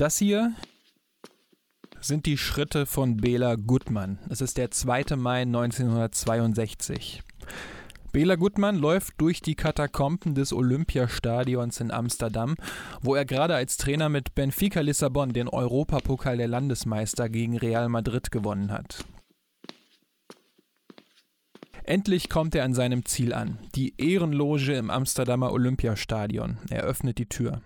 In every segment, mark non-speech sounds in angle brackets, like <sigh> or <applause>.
Das hier sind die Schritte von Bela Gutmann. Es ist der 2. Mai 1962. Bela Gutmann läuft durch die Katakomben des Olympiastadions in Amsterdam, wo er gerade als Trainer mit Benfica Lissabon den Europapokal der Landesmeister gegen Real Madrid gewonnen hat. Endlich kommt er an seinem Ziel an, die Ehrenloge im Amsterdamer Olympiastadion. Er öffnet die Tür.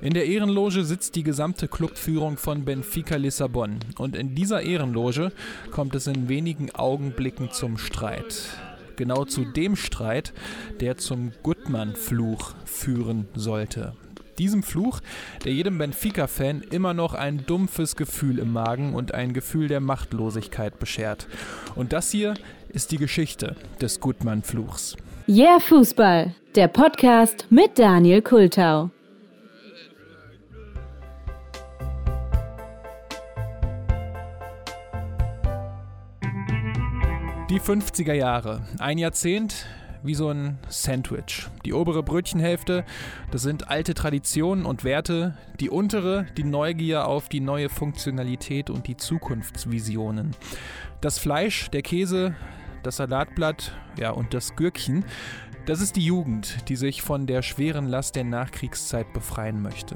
In der Ehrenloge sitzt die gesamte Clubführung von Benfica Lissabon. Und in dieser Ehrenloge kommt es in wenigen Augenblicken zum Streit. Genau zu dem Streit, der zum Gutmann-Fluch führen sollte. Diesem Fluch, der jedem Benfica-Fan immer noch ein dumpfes Gefühl im Magen und ein Gefühl der Machtlosigkeit beschert. Und das hier ist die Geschichte des Gutmann-Fluchs. Yeah Fußball, der Podcast mit Daniel Kultau. Die 50er Jahre. Ein Jahrzehnt wie so ein Sandwich. Die obere Brötchenhälfte, das sind alte Traditionen und Werte. Die untere, die Neugier auf die neue Funktionalität und die Zukunftsvisionen. Das Fleisch, der Käse, das Salatblatt, ja und das Gürkchen, das ist die Jugend, die sich von der schweren Last der Nachkriegszeit befreien möchte.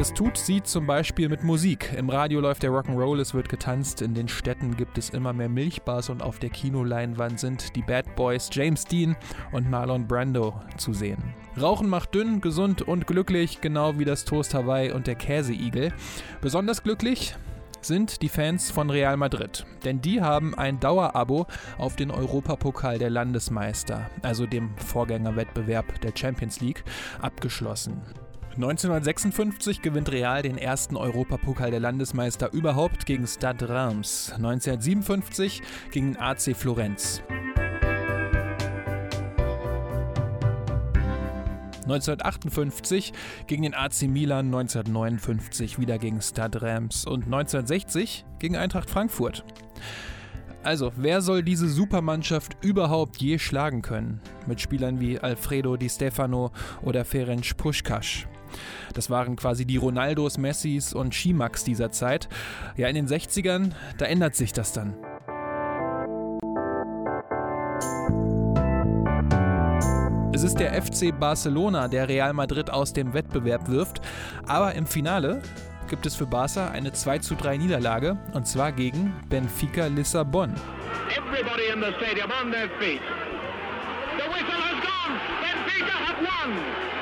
Das tut sie zum Beispiel mit Musik. Im Radio läuft der Rock'n'Roll, es wird getanzt, in den Städten gibt es immer mehr Milchbars und auf der Kinoleinwand sind die Bad Boys James Dean und Marlon Brando zu sehen. Rauchen macht dünn, gesund und glücklich, genau wie das Toast Hawaii und der Käseigel. Besonders glücklich sind die Fans von Real Madrid. Denn die haben ein Dauerabo auf den Europapokal der Landesmeister, also dem Vorgängerwettbewerb der Champions League, abgeschlossen. 1956 gewinnt Real den ersten Europapokal der Landesmeister überhaupt gegen Stade Reims. 1957 gegen AC Florenz. 1958 gegen den AC Milan, 1959 wieder gegen Stade Reims und 1960 gegen Eintracht Frankfurt. Also, wer soll diese Supermannschaft überhaupt je schlagen können? Mit Spielern wie Alfredo Di Stefano oder Ferenc Puschkasch. Das waren quasi die Ronaldos, Messis und Schimax dieser Zeit. Ja, in den 60ern, da ändert sich das dann. Es ist der FC Barcelona, der Real Madrid aus dem Wettbewerb wirft, aber im Finale gibt es für Barca eine 2 zu 3 Niederlage und zwar gegen Benfica Lissabon. Everybody in the stadium on their feet. The whistle has gone. Benfica have won.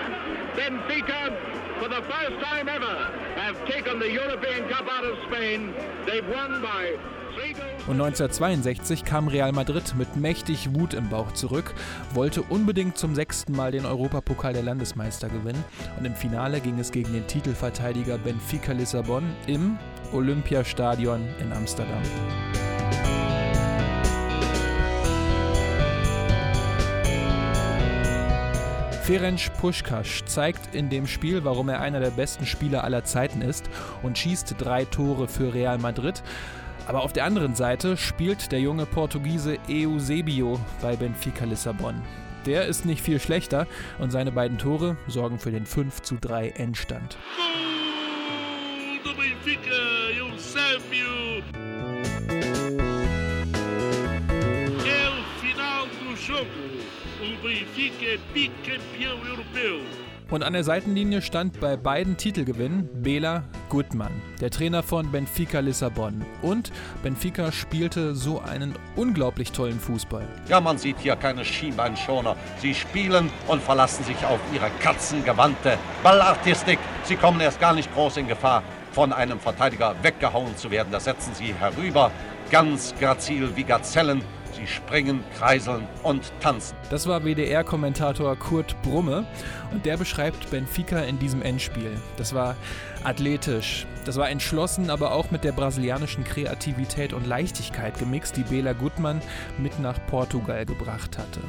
Benfica, for the first time ever, have taken the European Cup out of Spain. They've won by und 1962 kam Real Madrid mit mächtig Wut im Bauch zurück, wollte unbedingt zum sechsten Mal den Europapokal der Landesmeister gewinnen und im Finale ging es gegen den Titelverteidiger Benfica Lissabon im Olympiastadion in Amsterdam. Ferenc Puschkasch zeigt in dem Spiel, warum er einer der besten Spieler aller Zeiten ist und schießt drei Tore für Real Madrid. Aber auf der anderen Seite spielt der junge Portugiese Eusebio bei Benfica Lissabon. Der ist nicht viel schlechter und seine beiden Tore sorgen für den 5 zu 3 Endstand. Gol do Benfica, Eusebio! É o final do jogo. Und an der Seitenlinie stand bei beiden Titelgewinnen Bela Gutmann, der Trainer von Benfica Lissabon. Und Benfica spielte so einen unglaublich tollen Fußball. Ja, man sieht hier keine Schienbeinschoner. Sie spielen und verlassen sich auf ihre katzengewandte Ballartistik. Sie kommen erst gar nicht groß in Gefahr, von einem Verteidiger weggehauen zu werden. Da setzen sie herüber, ganz grazil wie Gazellen Sie springen, kreiseln und tanzen. Das war WDR-Kommentator Kurt Brumme und der beschreibt Benfica in diesem Endspiel. Das war athletisch, das war entschlossen, aber auch mit der brasilianischen Kreativität und Leichtigkeit gemixt, die Bela Gutmann mit nach Portugal gebracht hatte.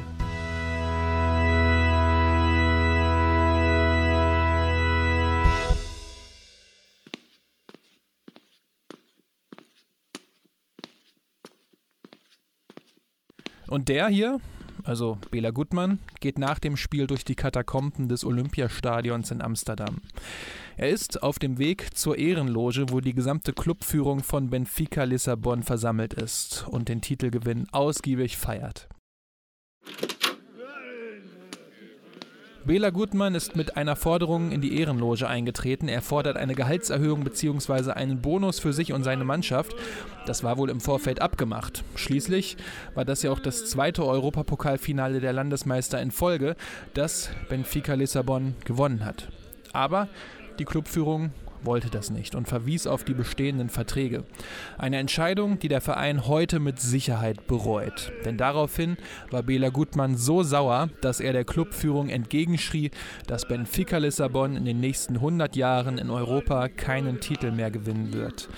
Und der hier, also Bela Gutmann, geht nach dem Spiel durch die Katakomben des Olympiastadions in Amsterdam. Er ist auf dem Weg zur Ehrenloge, wo die gesamte Clubführung von Benfica Lissabon versammelt ist und den Titelgewinn ausgiebig feiert. Bela Gutmann ist mit einer Forderung in die Ehrenloge eingetreten. Er fordert eine Gehaltserhöhung bzw. einen Bonus für sich und seine Mannschaft. Das war wohl im Vorfeld abgemacht. Schließlich war das ja auch das zweite Europapokalfinale der Landesmeister in Folge, das Benfica Lissabon gewonnen hat. Aber die Clubführung wollte das nicht und verwies auf die bestehenden Verträge. Eine Entscheidung, die der Verein heute mit Sicherheit bereut. Denn daraufhin war Bela Gutmann so sauer, dass er der Clubführung entgegenschrie, dass Benfica Lissabon in den nächsten 100 Jahren in Europa keinen Titel mehr gewinnen wird.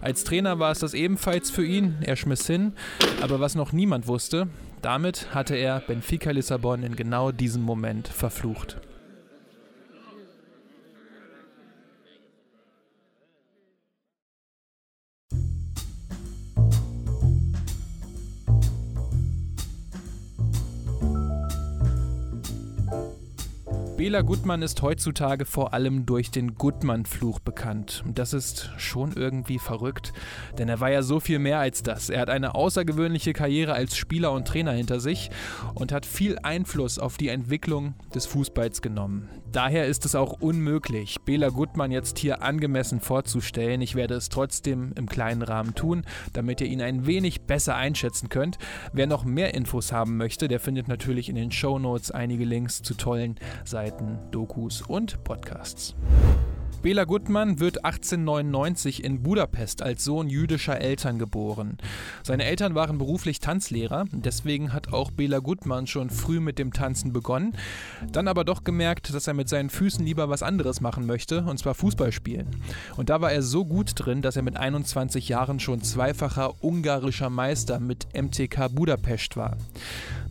Als Trainer war es das ebenfalls für ihn, er schmiss hin, aber was noch niemand wusste, damit hatte er Benfica Lissabon in genau diesem Moment verflucht. Bela Gutmann ist heutzutage vor allem durch den Gutmann-Fluch bekannt. Das ist schon irgendwie verrückt, denn er war ja so viel mehr als das. Er hat eine außergewöhnliche Karriere als Spieler und Trainer hinter sich und hat viel Einfluss auf die Entwicklung des Fußballs genommen. Daher ist es auch unmöglich, Bela Gutmann jetzt hier angemessen vorzustellen. Ich werde es trotzdem im kleinen Rahmen tun, damit ihr ihn ein wenig besser einschätzen könnt. Wer noch mehr Infos haben möchte, der findet natürlich in den Show Notes einige Links zu tollen Seiten, Dokus und Podcasts. Bela Gutmann wird 1899 in Budapest als Sohn jüdischer Eltern geboren. Seine Eltern waren beruflich Tanzlehrer, deswegen hat auch Bela Gutmann schon früh mit dem Tanzen begonnen, dann aber doch gemerkt, dass er mit seinen Füßen lieber was anderes machen möchte, und zwar Fußball spielen. Und da war er so gut drin, dass er mit 21 Jahren schon zweifacher ungarischer Meister mit MTK Budapest war.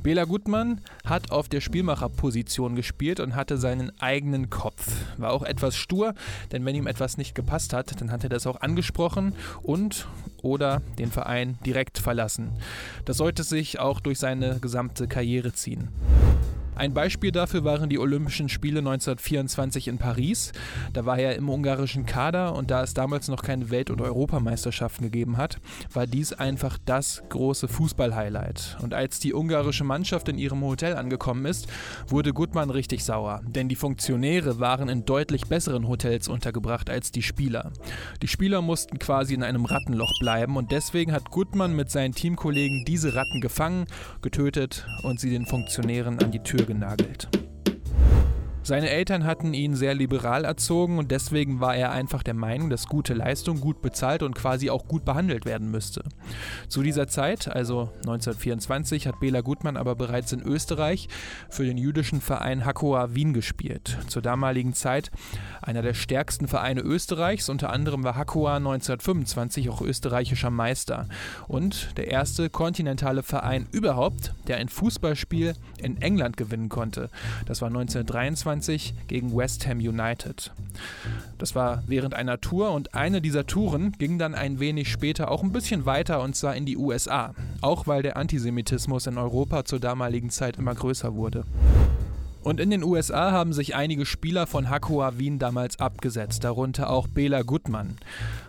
Bela Gutmann hat auf der Spielmacherposition gespielt und hatte seinen eigenen Kopf. War auch etwas stur, denn wenn ihm etwas nicht gepasst hat, dann hat er das auch angesprochen und oder den Verein direkt verlassen. Das sollte sich auch durch seine gesamte Karriere ziehen. Ein Beispiel dafür waren die Olympischen Spiele 1924 in Paris. Da war er im ungarischen Kader und da es damals noch keine Welt- und Europameisterschaften gegeben hat, war dies einfach das große Fußball-Highlight. Und als die ungarische Mannschaft in ihrem Hotel angekommen ist, wurde Gutmann richtig sauer, denn die Funktionäre waren in deutlich besseren Hotels untergebracht als die Spieler. Die Spieler mussten quasi in einem Rattenloch bleiben und deswegen hat Gutmann mit seinen Teamkollegen diese Ratten gefangen, getötet und sie den Funktionären an die Tür genagelt. Seine Eltern hatten ihn sehr liberal erzogen und deswegen war er einfach der Meinung, dass gute Leistung gut bezahlt und quasi auch gut behandelt werden müsste. Zu dieser Zeit, also 1924, hat Bela Gutmann aber bereits in Österreich für den jüdischen Verein Hakoah Wien gespielt. Zur damaligen Zeit einer der stärksten Vereine Österreichs, unter anderem war Hakoah 1925 auch österreichischer Meister und der erste kontinentale Verein überhaupt, der ein Fußballspiel in England gewinnen konnte. Das war 1923 1992 gegen West Ham United. Das war während einer Tour und eine dieser Touren ging dann ein wenig später auch ein bisschen weiter und zwar in die USA, auch weil der Antisemitismus in Europa zur damaligen Zeit immer größer wurde. Und in den USA haben sich einige Spieler von Hakoah Wien damals abgesetzt, darunter auch Bela Gutmann.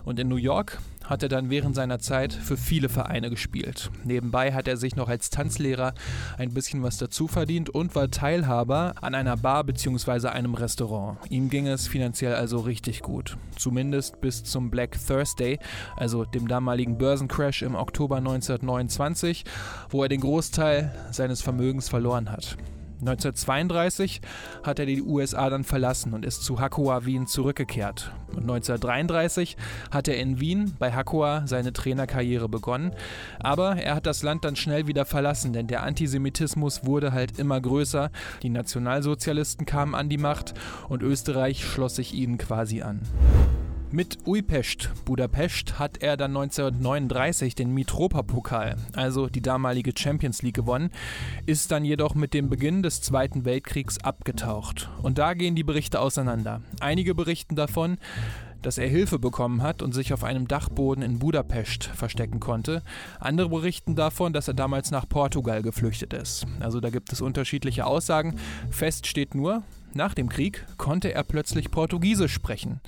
Und in New York hat er dann während seiner Zeit für viele Vereine gespielt. Nebenbei hat er sich noch als Tanzlehrer ein bisschen was dazu verdient und war Teilhaber an einer Bar bzw. einem Restaurant. Ihm ging es finanziell also richtig gut. Zumindest bis zum Black Thursday, also dem damaligen Börsencrash im Oktober 1929, wo er den Großteil seines Vermögens verloren hat. 1932 hat er die USA dann verlassen und ist zu Hakoah Wien zurückgekehrt. Und 1933 hat er in Wien bei Hakoah seine Trainerkarriere begonnen. Aber er hat das Land dann schnell wieder verlassen, denn der Antisemitismus wurde halt immer größer. Die Nationalsozialisten kamen an die Macht und Österreich schloss sich ihnen quasi an. Mit Uipest Budapest hat er dann 1939 den Mitropa-Pokal, also die damalige Champions League, gewonnen, ist dann jedoch mit dem Beginn des Zweiten Weltkriegs abgetaucht. Und da gehen die Berichte auseinander. Einige berichten davon, dass er Hilfe bekommen hat und sich auf einem Dachboden in Budapest verstecken konnte. Andere berichten davon, dass er damals nach Portugal geflüchtet ist. Also da gibt es unterschiedliche Aussagen. Fest steht nur, nach dem Krieg konnte er plötzlich Portugiesisch sprechen.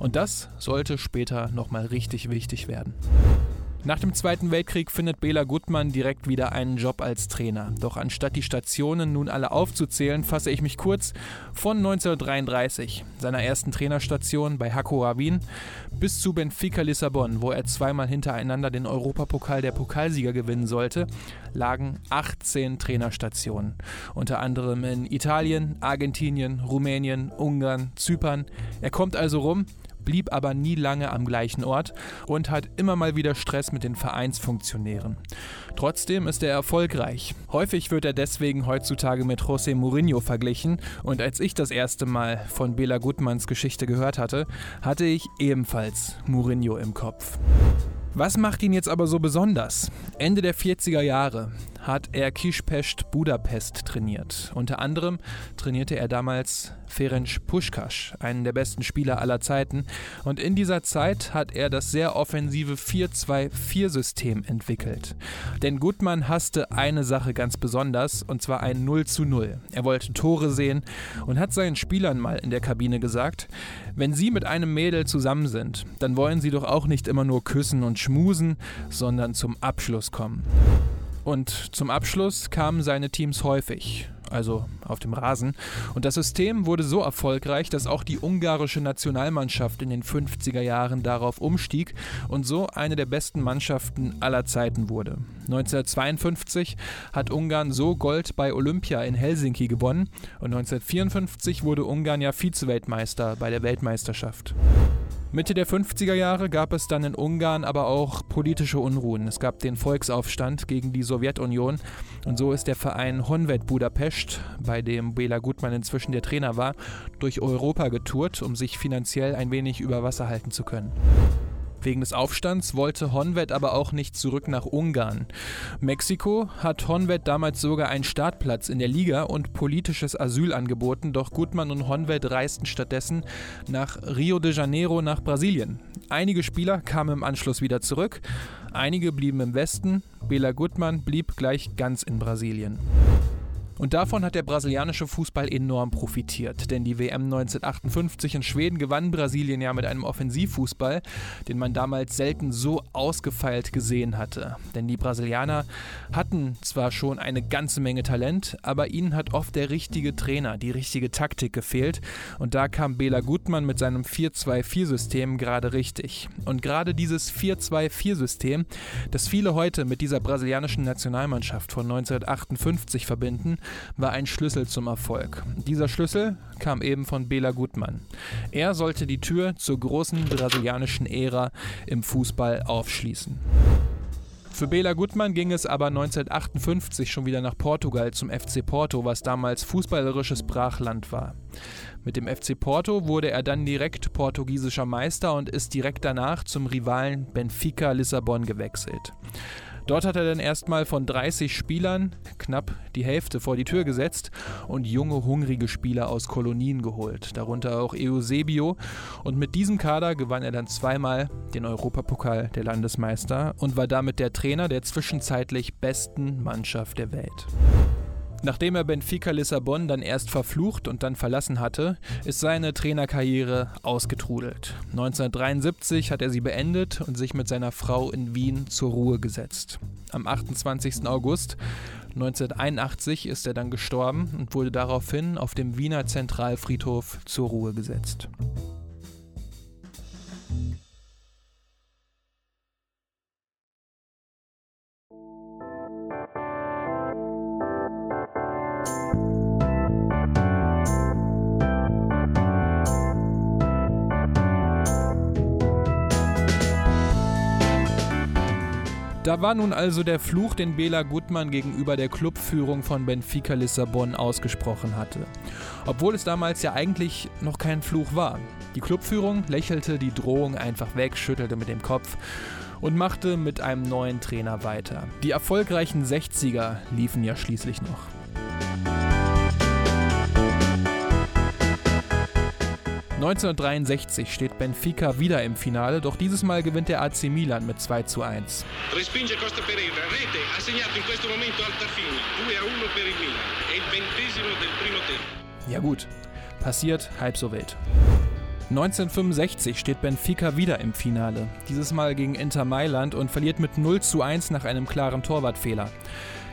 Und das sollte später nochmal richtig wichtig werden. Nach dem Zweiten Weltkrieg findet Bela Gutmann direkt wieder einen Job als Trainer. Doch anstatt die Stationen nun alle aufzuzählen, fasse ich mich kurz von 1933, seiner ersten Trainerstation bei Hakoah Wien, bis zu Benfica Lissabon, wo er zweimal hintereinander den Europapokal der Pokalsieger gewinnen sollte, lagen 18 Trainerstationen. Unter anderem in Italien, Argentinien, Rumänien, Ungarn, Zypern. Er kommt also rum blieb aber nie lange am gleichen Ort und hat immer mal wieder Stress mit den Vereinsfunktionären. Trotzdem ist er erfolgreich. Häufig wird er deswegen heutzutage mit José Mourinho verglichen und als ich das erste Mal von Bela Gutmanns Geschichte gehört hatte, hatte ich ebenfalls Mourinho im Kopf. Was macht ihn jetzt aber so besonders? Ende der 40er Jahre hat er Kispest Budapest trainiert. Unter anderem trainierte er damals Ferenc Puschkasch, einen der besten Spieler aller Zeiten. Und in dieser Zeit hat er das sehr offensive 4-2-4-System entwickelt. Denn Gutmann hasste eine Sache ganz besonders, und zwar ein 0 zu 0. Er wollte Tore sehen und hat seinen Spielern mal in der Kabine gesagt, wenn sie mit einem Mädel zusammen sind, dann wollen sie doch auch nicht immer nur küssen und schmusen, sondern zum Abschluss kommen. Und zum Abschluss kamen seine Teams häufig also auf dem Rasen. Und das System wurde so erfolgreich, dass auch die ungarische Nationalmannschaft in den 50er Jahren darauf umstieg und so eine der besten Mannschaften aller Zeiten wurde. 1952 hat Ungarn so Gold bei Olympia in Helsinki gewonnen und 1954 wurde Ungarn ja Vizeweltmeister bei der Weltmeisterschaft. Mitte der 50er Jahre gab es dann in Ungarn aber auch politische Unruhen. Es gab den Volksaufstand gegen die Sowjetunion und so ist der Verein Honved Budapest, bei dem Bela Gutmann inzwischen der Trainer war, durch Europa getourt, um sich finanziell ein wenig über Wasser halten zu können. Wegen des Aufstands wollte Honved aber auch nicht zurück nach Ungarn. Mexiko hat Honved damals sogar einen Startplatz in der Liga und politisches Asyl angeboten, doch Gutmann und Honved reisten stattdessen nach Rio de Janeiro nach Brasilien. Einige Spieler kamen im Anschluss wieder zurück, einige blieben im Westen, Bela Gutmann blieb gleich ganz in Brasilien. Und davon hat der brasilianische Fußball enorm profitiert, denn die WM 1958 in Schweden gewann Brasilien ja mit einem Offensivfußball, den man damals selten so ausgefeilt gesehen hatte. Denn die Brasilianer hatten zwar schon eine ganze Menge Talent, aber ihnen hat oft der richtige Trainer, die richtige Taktik gefehlt. Und da kam Bela Gutmann mit seinem 4-2-4-System gerade richtig. Und gerade dieses 4-2-4-System, das viele heute mit dieser brasilianischen Nationalmannschaft von 1958 verbinden, war ein Schlüssel zum Erfolg. Dieser Schlüssel kam eben von Bela Gutmann. Er sollte die Tür zur großen brasilianischen Ära im Fußball aufschließen. Für Bela Gutmann ging es aber 1958 schon wieder nach Portugal zum FC Porto, was damals fußballerisches Brachland war. Mit dem FC Porto wurde er dann direkt portugiesischer Meister und ist direkt danach zum Rivalen Benfica Lissabon gewechselt. Dort hat er dann erstmal von 30 Spielern knapp die Hälfte vor die Tür gesetzt und junge, hungrige Spieler aus Kolonien geholt, darunter auch Eusebio. Und mit diesem Kader gewann er dann zweimal den Europapokal der Landesmeister und war damit der Trainer der zwischenzeitlich besten Mannschaft der Welt. Nachdem er Benfica Lissabon dann erst verflucht und dann verlassen hatte, ist seine Trainerkarriere ausgetrudelt. 1973 hat er sie beendet und sich mit seiner Frau in Wien zur Ruhe gesetzt. Am 28. August 1981 ist er dann gestorben und wurde daraufhin auf dem Wiener Zentralfriedhof zur Ruhe gesetzt. Da war nun also der Fluch, den Bela Gutmann gegenüber der Clubführung von Benfica Lissabon ausgesprochen hatte. Obwohl es damals ja eigentlich noch kein Fluch war. Die Clubführung lächelte die Drohung einfach weg, schüttelte mit dem Kopf und machte mit einem neuen Trainer weiter. Die erfolgreichen 60er liefen ja schließlich noch. 1963 steht Benfica wieder im Finale, doch dieses Mal gewinnt der AC Milan mit 2 zu 1. Respinge Costa Pereira, Rete ha segnato in questo momento Altafini, 2 a 1 per il Milan, è il ventesimo del primo tempo. Ja gut, passiert halb so wild. 1965 steht Benfica wieder im Finale, dieses Mal gegen Inter Mailand und verliert mit 0 zu 1 nach einem klaren Torwartfehler.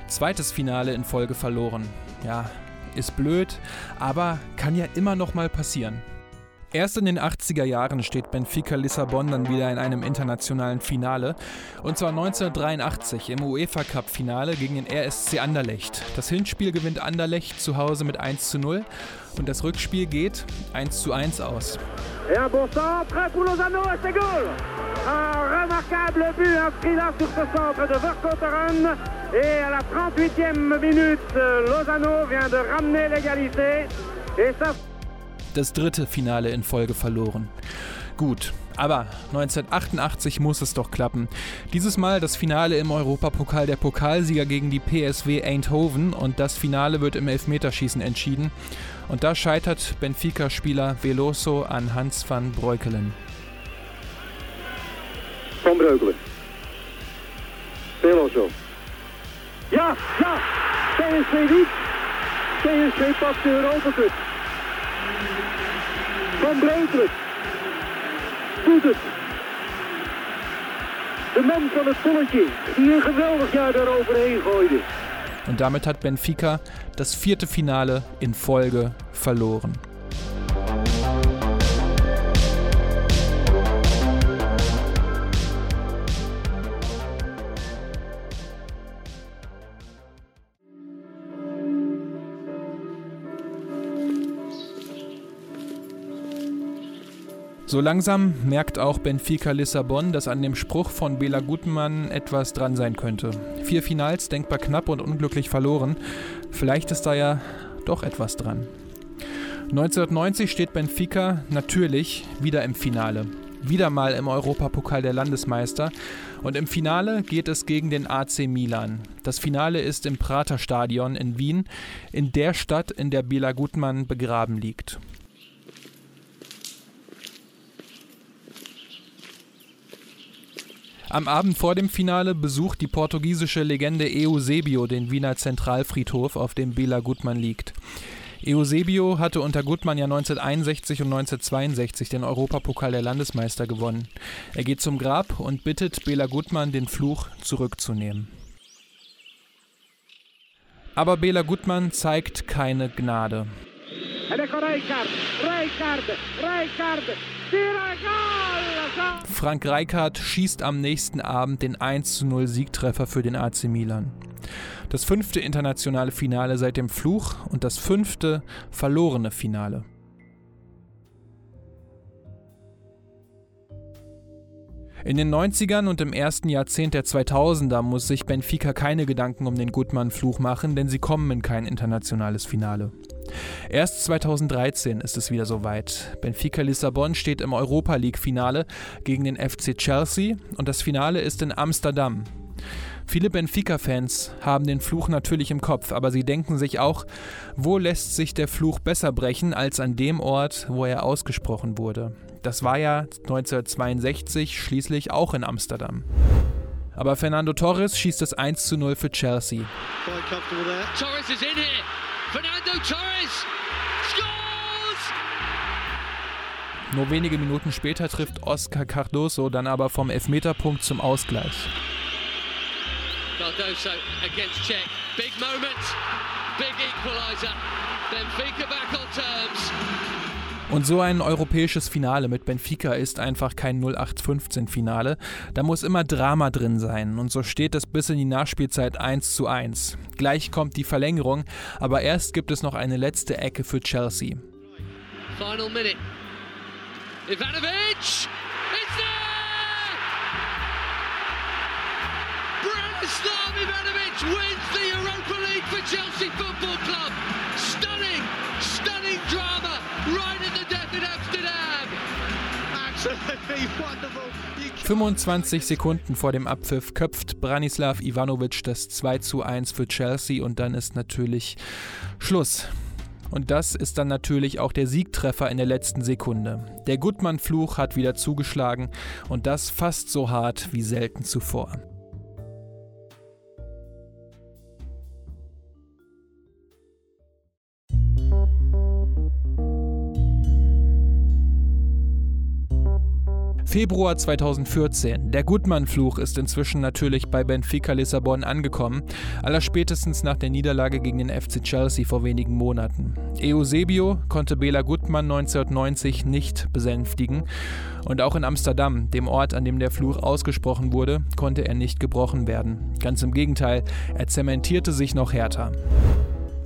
Zweites Finale in Folge verloren. Ja, ist blöd, aber kann ja immer noch mal passieren. Erst in den 80er Jahren steht Benfica Lissabon dann wieder in einem internationalen Finale. Und zwar 1983 im UEFA Cup Finale gegen den RSC Anderlecht. Das Hinspiel gewinnt Anderlecht zu Hause mit 1 zu 0 und das Rückspiel geht 1 zu 1 aus. Un bon centre pour Lozano c'est goal Un remarquable but inscrit là sur ce centre de Verkotteren. Et à la 38e minute, Lozano vient de ramener l'égalité. Et ça das dritte Finale in Folge verloren. Gut, aber 1988 muss es doch klappen. Dieses Mal das Finale im Europapokal der Pokalsieger gegen die PSW Eindhoven und das Finale wird im Elfmeterschießen entschieden. Und da scheitert Benfica-Spieler Veloso an Hans van Breukelen. Van Breukelen. Veloso. Ja, ja, PSV doet. PSV pakt de Europa Cup. Van Breukelen doet het. De man van het volletje, die een geweldig jaar daaroverheen gooide. Und damit hat Benfica das vierte Finale in Folge verloren. So langsam merkt auch Benfica Lissabon, dass an dem Spruch von Bela Gutmann etwas dran sein könnte. Vier Finals denkbar knapp und unglücklich verloren. Vielleicht ist da ja doch etwas dran. 1990 steht Benfica natürlich wieder im Finale. Wieder mal im Europapokal der Landesmeister. Und im Finale geht es gegen den AC Milan. Das Finale ist im Praterstadion in Wien, in der Stadt, in der Bela Gutmann begraben liegt. Am Abend vor dem Finale besucht die portugiesische Legende Eusebio den Wiener Zentralfriedhof, auf dem Bela Gutmann liegt. Eusebio hatte unter Gutmann ja 1961 und 1962 den Europapokal der Landesmeister gewonnen. Er geht zum Grab und bittet Bela Gutmann, den Fluch zurückzunehmen. Aber Bela Gutmann zeigt keine Gnade. Ed ecco Rijkaard, Rijkaard, Rijkaard! Frank Rijkaard schießt am nächsten Abend den 1:0 Siegtreffer für den AC Milan. Das fünfte internationale Finale seit dem Fluch und das fünfte verlorene Finale. In den 90ern und im ersten Jahrzehnt der 2000er muss sich Benfica keine Gedanken um den Gutmann-Fluch machen, denn sie kommen in kein internationales Finale. Erst 2013 ist es wieder soweit. Benfica Lissabon steht im Europa League-Finale gegen den FC Chelsea und das Finale ist in Amsterdam. Viele Benfica-Fans haben den Fluch natürlich im Kopf, aber sie denken sich auch, wo lässt sich der Fluch besser brechen als an dem Ort, wo er ausgesprochen wurde. Das war ja 1962 schließlich auch in Amsterdam. Aber Fernando Torres schießt es 1 zu 0 für Chelsea. Torres is in here. Fernando Torres scores! Nur wenige Minuten später trifft Oscar Cardoso dann aber vom Elfmeterpunkt zum Ausgleich. Cardoso against Czech. Big moment. Big equaliser. Benfica back on terms. Und so ein europäisches Finale mit Benfica ist einfach kein 0815-Finale. Da muss immer Drama drin sein. Und so steht es bis in die Nachspielzeit 1 zu 1. Gleich kommt die Verlängerung, aber erst gibt es noch eine letzte Ecke für Chelsea. Final minute. Ivanovic! It's there! Branislav Ivanovic wins the Europa League for Chelsea Football Club. Stunning, stunning drama right 25 Sekunden vor dem Abpfiff köpft Branislav Ivanovic das 2 zu 1 für Chelsea und dann ist natürlich Schluss. Und das ist dann natürlich auch der Siegtreffer in der letzten Sekunde. Der Gutmann-Fluch hat wieder zugeschlagen und das fast so hart wie selten zuvor. Februar 2014. Der Gutmann-Fluch ist inzwischen natürlich bei Benfica Lissabon angekommen, allerspätestens nach der Niederlage gegen den FC Chelsea vor wenigen Monaten. Eusebio konnte Bela Gutmann 1990 nicht besänftigen und auch in Amsterdam, dem Ort, an dem der Fluch ausgesprochen wurde, konnte er nicht gebrochen werden. Ganz im Gegenteil, er zementierte sich noch härter.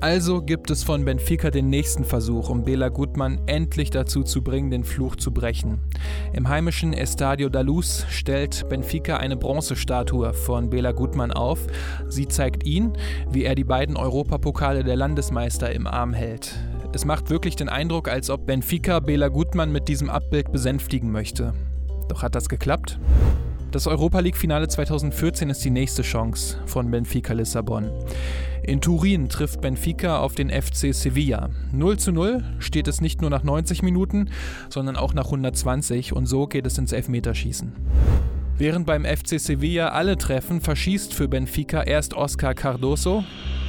Also gibt es von Benfica den nächsten Versuch, um Bela Gutmann endlich dazu zu bringen, den Fluch zu brechen. Im heimischen Estadio da Luz stellt Benfica eine Bronzestatue von Bela Gutmann auf. Sie zeigt ihn, wie er die beiden Europapokale der Landesmeister im Arm hält. Es macht wirklich den Eindruck, als ob Benfica Bela Gutmann mit diesem Abbild besänftigen möchte. Doch hat das geklappt? Das Europa League-Finale 2014 ist die nächste Chance von Benfica Lissabon. In Turin trifft Benfica auf den FC Sevilla. 0 zu 0 steht es nicht nur nach 90 Minuten, sondern auch nach 120 und so geht es ins Elfmeterschießen. Während beim FC Sevilla alle treffen, verschießt für Benfica erst Oscar Cardoso.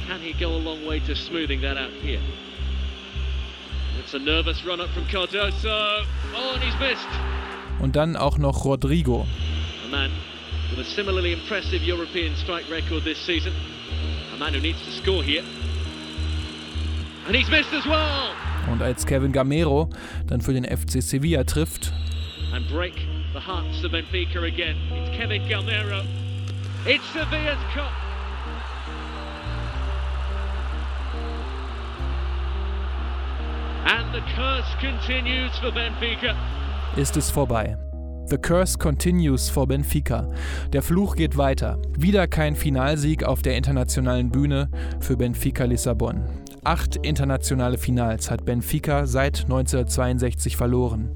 Can he go a long way to smoothing that out here? It's a nervous run up from Cardoso. Oh. Und dann auch noch Rodrigo man with a similarly impressive European strike record this season. A man who needs to score here. And he's missed as well. Und als Kevin Gamero dann für den FC Sevilla trifft. And break the hearts of Benfica again. It's Kevin Gamero. It's Sevilla's cup. And the curse continues for Benfica. Ist es vorbei. The Curse continues for Benfica. Der Fluch geht weiter. Wieder kein Finalsieg auf der internationalen Bühne für Benfica Lissabon. Acht internationale Finals hat Benfica seit 1962 verloren.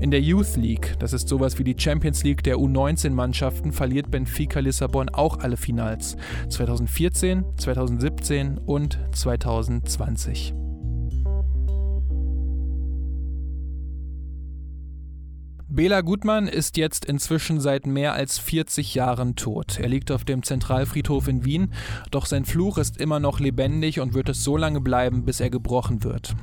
In der Youth League, das ist sowas wie die Champions League der U19-Mannschaften, verliert Benfica Lissabon auch alle Finals. 2014, 2017 und 2020. Bela Gutmann ist jetzt inzwischen seit mehr als 40 Jahren tot. Er liegt auf dem Zentralfriedhof in Wien, doch sein Fluch ist immer noch lebendig und wird es so lange bleiben, bis er gebrochen wird.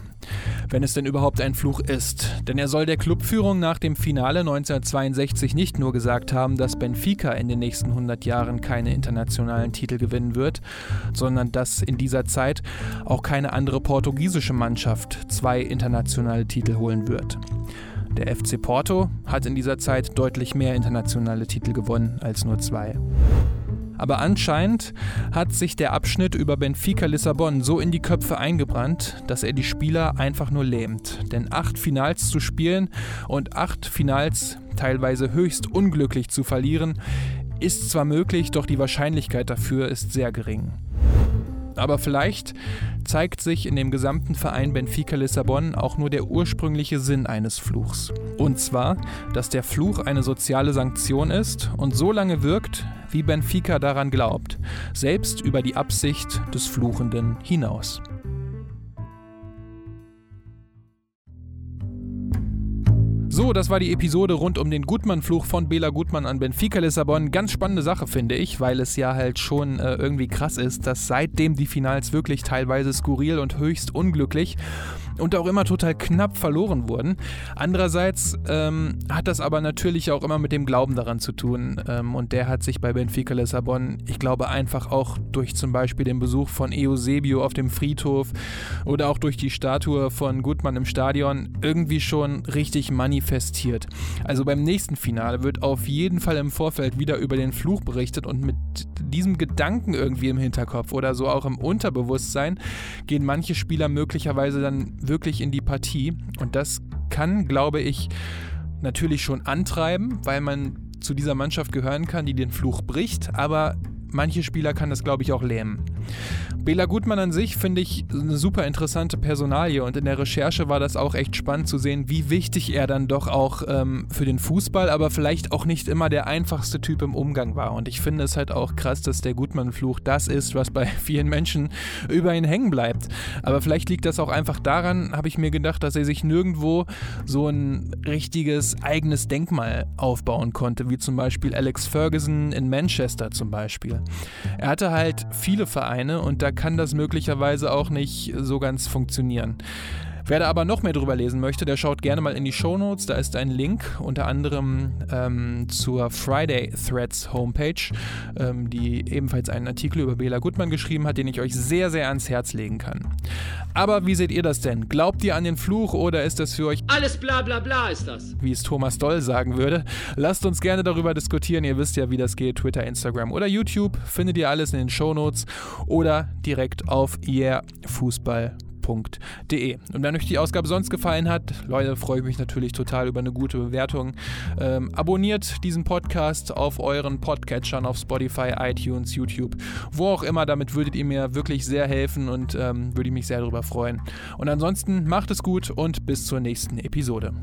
Wenn es denn überhaupt ein Fluch ist. Denn er soll der Clubführung nach dem Finale 1962 nicht nur gesagt haben, dass Benfica in den nächsten 100 Jahren keine internationalen Titel gewinnen wird, sondern dass in dieser Zeit auch keine andere portugiesische Mannschaft zwei internationale Titel holen wird. Der FC Porto hat in dieser Zeit deutlich mehr internationale Titel gewonnen als nur zwei. Aber anscheinend hat sich der Abschnitt über Benfica Lissabon so in die Köpfe eingebrannt, dass er die Spieler einfach nur lähmt. Denn acht Finals zu spielen und acht Finals teilweise höchst unglücklich zu verlieren, ist zwar möglich, doch die Wahrscheinlichkeit dafür ist sehr gering. Aber vielleicht zeigt sich in dem gesamten Verein Benfica Lissabon auch nur der ursprüngliche Sinn eines Fluchs. Und zwar, dass der Fluch eine soziale Sanktion ist und so lange wirkt, wie Benfica daran glaubt, selbst über die Absicht des Fluchenden hinaus. So, das war die Episode rund um den Gutmann-Fluch von Bela Gutmann an Benfica Lissabon. Ganz spannende Sache, finde ich, weil es ja halt schon äh, irgendwie krass ist, dass seitdem die Finals wirklich teilweise skurril und höchst unglücklich und auch immer total knapp verloren wurden. Andererseits ähm, hat das aber natürlich auch immer mit dem Glauben daran zu tun. Ähm, und der hat sich bei Benfica Lissabon, ich glaube, einfach auch durch zum Beispiel den Besuch von Eusebio auf dem Friedhof oder auch durch die Statue von Gutmann im Stadion irgendwie schon richtig manifestiert. Also beim nächsten Finale wird auf jeden Fall im Vorfeld wieder über den Fluch berichtet und mit diesem Gedanken irgendwie im Hinterkopf oder so auch im Unterbewusstsein gehen manche Spieler möglicherweise dann wirklich in die Partie. Und das kann, glaube ich, natürlich schon antreiben, weil man zu dieser Mannschaft gehören kann, die den Fluch bricht. Aber manche Spieler kann das, glaube ich, auch lähmen. Bela Gutmann an sich finde ich eine super interessante Personalie und in der Recherche war das auch echt spannend zu sehen, wie wichtig er dann doch auch ähm, für den Fußball, aber vielleicht auch nicht immer der einfachste Typ im Umgang war. Und ich finde es halt auch krass, dass der Gutmann-Fluch das ist, was bei <laughs> vielen Menschen über ihn hängen bleibt. Aber vielleicht liegt das auch einfach daran, habe ich mir gedacht, dass er sich nirgendwo so ein richtiges eigenes Denkmal aufbauen konnte, wie zum Beispiel Alex Ferguson in Manchester zum Beispiel. Er hatte halt viele Vereine und da kann das möglicherweise auch nicht so ganz funktionieren. Wer da aber noch mehr drüber lesen möchte, der schaut gerne mal in die Show Notes. Da ist ein Link unter anderem ähm, zur Friday Threads Homepage, ähm, die ebenfalls einen Artikel über Bela Gutmann geschrieben hat, den ich euch sehr, sehr ans Herz legen kann. Aber wie seht ihr das denn? Glaubt ihr an den Fluch oder ist das für euch alles bla bla bla ist das? Wie es Thomas Doll sagen würde. Lasst uns gerne darüber diskutieren. Ihr wisst ja, wie das geht. Twitter, Instagram oder YouTube. Findet ihr alles in den Show Notes oder direkt auf yeahfußball.com. Und wenn euch die Ausgabe sonst gefallen hat, Leute, freue ich mich natürlich total über eine gute Bewertung. Ähm, abonniert diesen Podcast auf euren Podcatchern, auf Spotify, iTunes, YouTube, wo auch immer. Damit würdet ihr mir wirklich sehr helfen und ähm, würde ich mich sehr darüber freuen. Und ansonsten macht es gut und bis zur nächsten Episode.